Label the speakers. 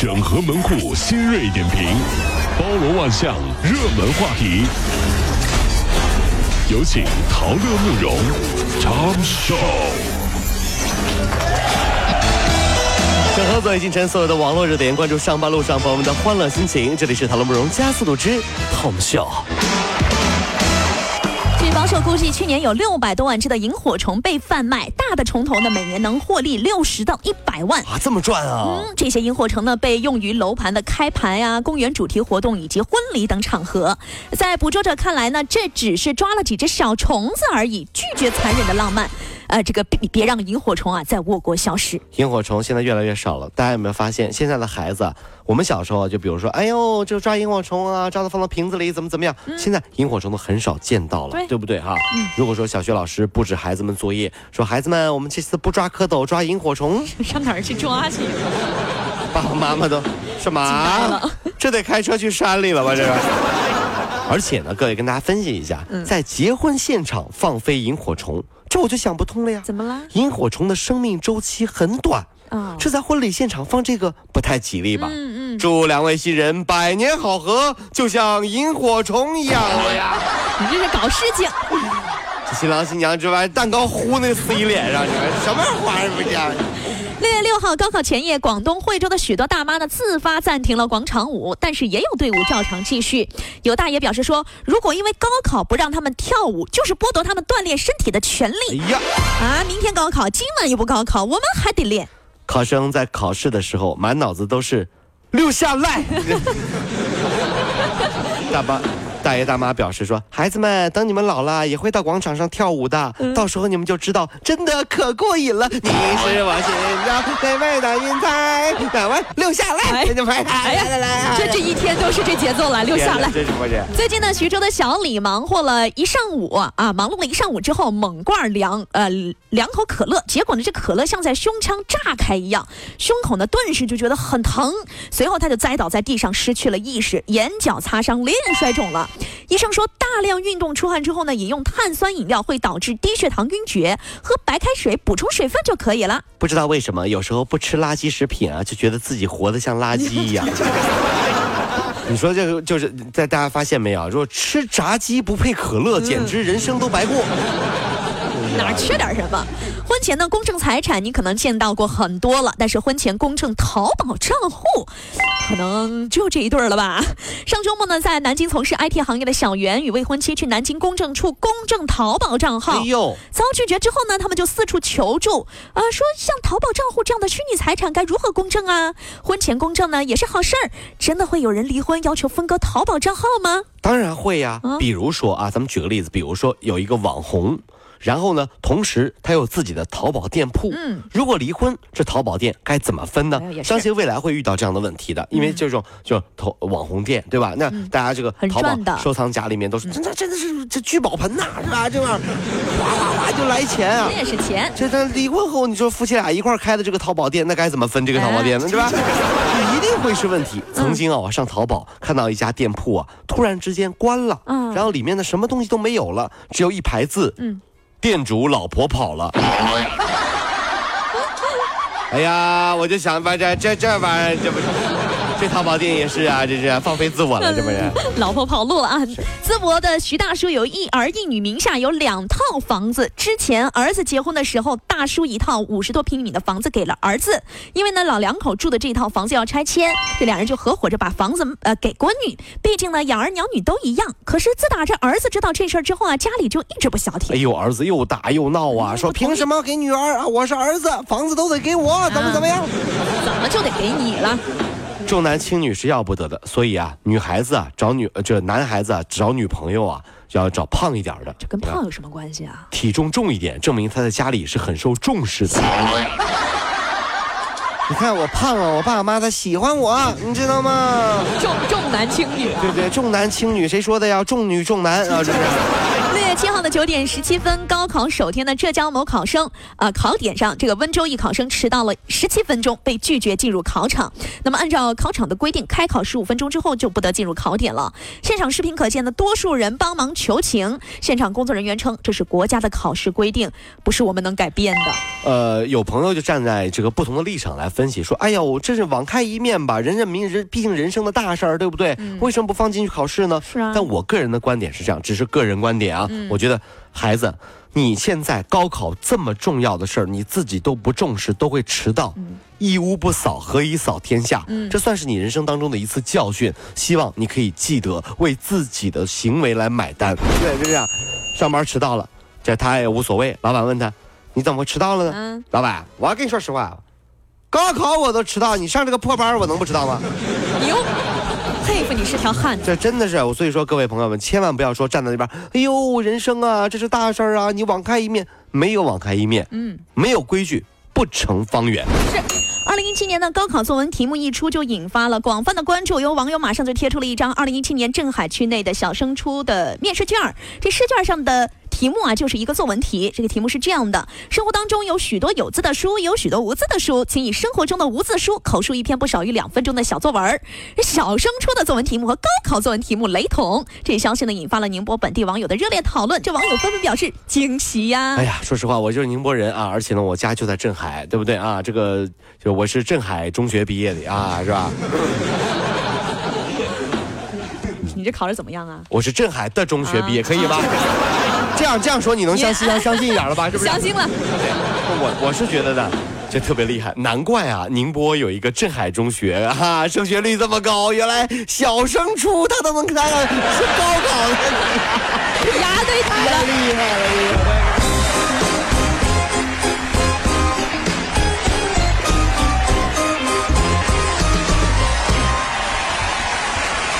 Speaker 1: 整合门户新锐点评，包罗万象，热门话题。有请陶乐慕容长寿。
Speaker 2: 整合最进城所有的网络热点，关注上班路上朋友们的欢乐心情。这里是陶乐慕容加速度之 Tom Show。
Speaker 3: 据估计，去年有六百多万只的萤火虫被贩卖，大的虫头呢每年能获利六十到一百万。
Speaker 2: 啊，这么赚啊！
Speaker 3: 嗯，这些萤火虫呢被用于楼盘的开盘呀、公园主题活动以及婚礼等场合。在捕捉者看来呢，这只是抓了几只小虫子而已，拒绝残忍的浪漫。呃，这个别别让萤火虫啊在我国消失。
Speaker 2: 萤火虫现在越来越少了，大家有没有发现？现在的孩子，我们小时候就比如说，哎呦，就抓萤火虫啊，抓它放到瓶子里，怎么怎么样？现在萤火虫都很少见到了，
Speaker 3: 对
Speaker 2: 对不对哈？如果说小学老师布置孩子们作业，说孩子们，我们这次不抓蝌蚪，抓萤火虫，
Speaker 3: 上哪儿去抓去？
Speaker 2: 爸爸妈妈都什么？这得开车去山里了吧？这个。而且呢，各位跟大家分析一下，在结婚现场放飞萤火虫，这我就想不通了呀。
Speaker 3: 怎么了？
Speaker 2: 萤火虫的生命周期很短，
Speaker 3: 啊
Speaker 2: 这在婚礼现场放这个不太吉利吧？
Speaker 3: 嗯嗯，
Speaker 2: 祝两位新人百年好合，就像萤火虫一样。哎呀，
Speaker 3: 你这是搞事情。
Speaker 2: 这新郎新娘这玩意蛋糕糊那司仪脸上，你们什么花儿不是？
Speaker 3: 六月六号高考前夜，广东惠州的许多大妈呢自发暂停了广场舞，但是也有队伍照常继续。有大爷表示说，如果因为高考不让他们跳舞，就是剥夺他们锻炼身体的权利哎
Speaker 2: 呀，
Speaker 3: 啊！明天高考，今晚又不高考，我们还得练。
Speaker 2: 考生在考试的时候满脑子都是六下来。大妈。大爷大妈表示说：“孩子们，等你们老了，也会到广场上跳舞的。到时候你们就知道，真的可过瘾了。你是我心中最美的云彩，哪位留下来，
Speaker 3: 哎
Speaker 2: 就拍
Speaker 3: 哎呀
Speaker 2: 来来来，
Speaker 3: 这这一天都是这节奏了，留下来。
Speaker 2: 这是不是？
Speaker 3: 最近呢，徐州的小李忙活了一上午啊，忙碌了一上午之后，猛灌两呃两口可乐，结果呢，这可乐像在胸腔炸开一样，胸口呢顿时就觉得很疼，随后他就栽倒在地上，失去了意识，眼角擦伤，脸摔肿了。医生说，大量运动出汗之后呢，饮用碳酸饮料会导致低血糖、晕厥，喝白开水补充水分就可以了。
Speaker 2: 不知道为什么，有时候不吃垃圾食品啊，就觉得自己活得像垃圾 一样。你说这个就是在大家发现没有？说吃炸鸡不配可乐，简直人生都白过。
Speaker 3: 哪儿缺点什么？婚前呢，公证财产你可能见到过很多了，但是婚前公证淘宝账户，可能只有这一对儿了吧？上周末呢，在南京从事 IT 行业的小袁与未婚妻去南京公证处公证淘宝账号，
Speaker 2: 哎呦，
Speaker 3: 遭拒绝之后呢，他们就四处求助，啊、说像淘宝账户这样的虚拟财产该如何公证啊？婚前公证呢也是好事儿，真的会有人离婚要求分割淘宝账号吗？
Speaker 2: 当然会呀、
Speaker 3: 啊
Speaker 2: 比如说啊，咱们举个例子，比如说有一个网红。然后呢，同时他有自己的淘宝店铺。
Speaker 3: 嗯，
Speaker 2: 如果离婚，这淘宝店该怎么分呢相信未来会遇到这样的问题的，因为这种就淘网红店，对吧？那大家这个淘宝
Speaker 3: 的
Speaker 2: 收藏夹里面都是，真的真的是这聚宝盆呐，是吧？这玩意儿哗哗哗就来钱啊
Speaker 3: 这！也是钱。
Speaker 2: 这他离婚后，你说夫妻俩一块开的这个淘宝店，那该怎么分这个淘宝店呢？对吧？这一定会是问题。曾经啊，我上淘宝看到一家店铺啊，突然之间关了，
Speaker 3: 嗯
Speaker 2: 然后里面的什么东西都没有了，只有一排字，
Speaker 3: 嗯
Speaker 2: 店主老婆跑了。哎呀，我就想把这这这玩意儿，这不是这淘宝店也是啊，这是放飞自我了，是不是？
Speaker 3: 老婆跑路了啊！淄博的徐大叔有一儿一女，名下有两套房子。之前儿子结婚的时候，大叔一套五十多平米的房子给了儿子，因为呢老两口住的这套房子要拆迁，这两人就合伙着把房子呃给闺女。毕竟呢养儿养女都一样。可是自打这儿子知道这事儿之后啊，家里就一直不消停
Speaker 2: 哎
Speaker 3: 停。
Speaker 2: 呦，儿子又打又闹啊，说凭什么给女儿啊？我是儿子，房子都得给我，怎么怎么样？
Speaker 3: 怎么就得给你了？
Speaker 2: 重男轻女是要不得的，所以啊，女孩子啊找女呃这男孩子啊找女朋友啊，就要找胖一点的，
Speaker 3: 这跟胖有什么关系啊？
Speaker 2: 体重重一点，证明他在家里是很受重视的。你看我胖啊，我爸妈他喜欢我，你知道吗？
Speaker 3: 重重男轻女啊！
Speaker 2: 对对，重男轻女，谁说的呀？重女重男啊，这是。
Speaker 3: 七号的九点十七分，高考首天的浙江某考生，啊，考点上这个温州一考生迟到了十七分钟，被拒绝进入考场。那么按照考场的规定，开考十五分钟之后就不得进入考点了。现场视频可见的多数人帮忙求情，现场工作人员称这是国家的考试规定，不是我们能改变的。
Speaker 2: 呃，有朋友就站在这个不同的立场来分析，说：“哎呀，我，这是网开一面吧？人人民人，毕竟人生的大事儿，对不对？为什么不放进去考试呢？”
Speaker 3: 是啊。
Speaker 2: 但我个人的观点是这样，只是个人观点啊。我觉得孩子，你现在高考这么重要的事儿，你自己都不重视，都会迟到。一屋不扫，何以扫天下？这算是你人生当中的一次教训。希望你可以记得为自己的行为来买单。对，就这样。上班迟到了，这他也无所谓。老板问他：“你怎么会迟到了呢？”嗯，老板，我要跟你说实话，高考我都迟到，你上这个破班，我能不迟到吗？
Speaker 3: 哟，佩服你是条汉子。
Speaker 2: 这真的是，我所以说各位朋友们，千万不要说站在那边，哎呦，人生啊，这是大事儿啊，你网开一面，没有网开一面，嗯，没有规矩不成方圆。
Speaker 3: 是。二零一七年的高考作文题目一出，就引发了广泛的关注。有网友马上就贴出了一张二零一七年镇海区内的小升初的面试卷儿，这试卷上的。题目啊，就是一个作文题。这个题目是这样的：生活当中有许多有字的书，有许多无字的书，请以生活中的无字书口述一篇不少于两分钟的小作文。小升初的作文题目和高考作文题目雷同，这消息呢引发了宁波本地网友的热烈讨论。这网友纷纷表示惊喜呀！
Speaker 2: 哎呀，说实话，我就是宁波人啊，而且呢，我家就在镇海，对不对啊？这个就我是镇海中学毕业的啊，是吧？
Speaker 3: 你这考的怎么样啊？
Speaker 2: 我是镇海的中学毕业，可以吧？这样这样说，你能相信 相信一点了吧？是不是？
Speaker 3: 相信了。
Speaker 2: 我我是觉得的，这特别厉害，难怪啊！宁波有一个镇海中学啊，升学率这么高，原来小升初他都能看到是高考的，
Speaker 3: 牙对题 了，
Speaker 2: 厉害了，厉害。